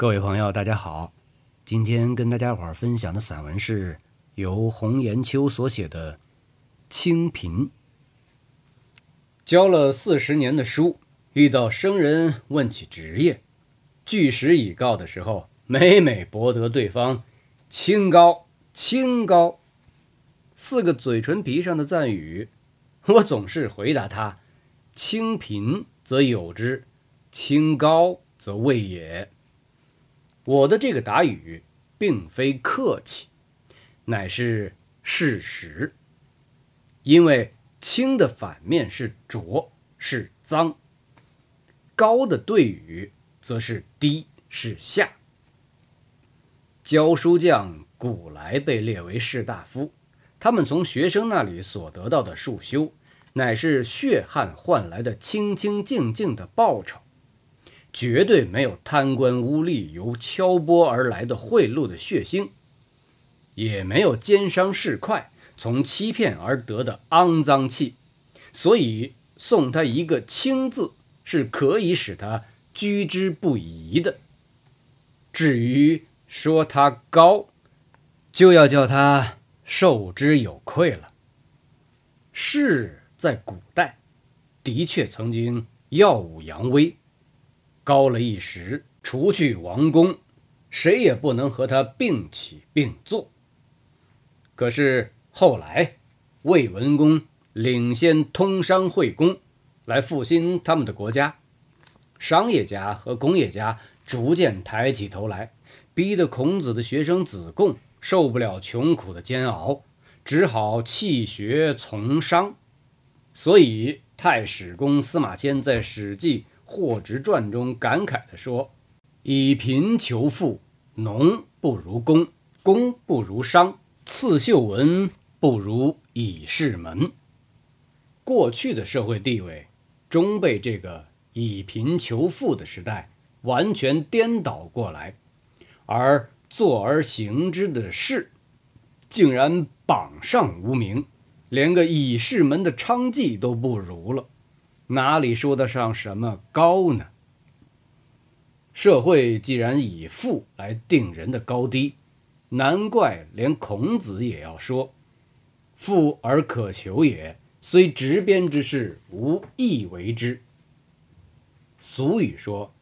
各位朋友，大家好。今天跟大家伙儿分享的散文是由洪延秋所写的《清贫》。教了四十年的书，遇到生人问起职业，据实以告的时候，每每博得对方“清高，清高”四个嘴唇皮上的赞语，我总是回答他：“清贫则有之，清高则未也。”我的这个答语，并非客气，乃是事实。因为清的反面是浊，是脏；高的对语则是低，是下。教书匠古来被列为士大夫，他们从学生那里所得到的束修，乃是血汗换来的清清静静的报酬。绝对没有贪官污吏由敲钵而来的贿赂的血腥，也没有奸商市侩从欺骗而得的肮脏气，所以送他一个“清”字是可以使他居之不疑的。至于说他高，就要叫他受之有愧了。士在古代的确曾经耀武扬威。高了一时，除去王公，谁也不能和他并起并坐。可是后来，魏文公领先通商会公，来复兴他们的国家，商业家和工业家逐渐抬起头来，逼得孔子的学生子贡受不了穷苦的煎熬，只好弃学从商。所以，太史公司马迁在《史记》。《霍职传》中感慨地说：“以贫求富，农不如工，工不如商，刺绣文不如以士门。”过去的社会地位终被这个以贫求富的时代完全颠倒过来，而坐而行之的士，竟然榜上无名，连个以士门的娼妓都不如了。哪里说得上什么高呢？社会既然以富来定人的高低，难怪连孔子也要说：“富而可求也，虽执鞭之事，无益为之。”俗语说：“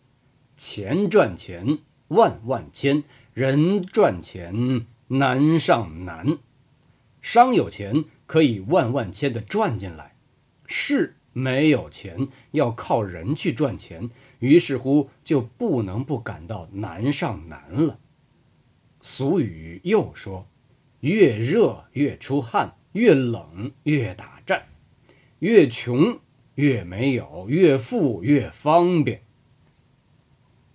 钱赚钱万万千，人赚钱难上难。”商有钱可以万万千的赚进来，是。没有钱，要靠人去赚钱，于是乎就不能不感到难上难了。俗语又说：“越热越出汗，越冷越打战，越穷越没有，越富越方便。”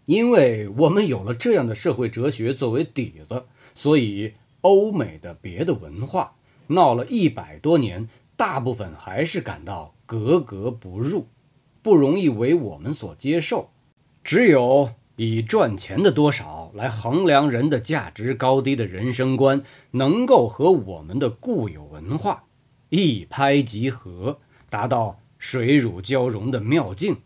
因为我们有了这样的社会哲学作为底子，所以欧美的别的文化闹了一百多年。大部分还是感到格格不入，不容易为我们所接受。只有以赚钱的多少来衡量人的价值高低的人生观，能够和我们的固有文化一拍即合，达到水乳交融的妙境。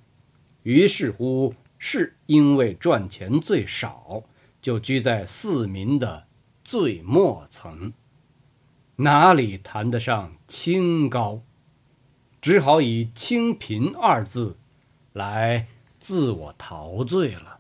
于是乎，是因为赚钱最少，就居在四民的最末层。哪里谈得上清高？只好以清贫二字来自我陶醉了。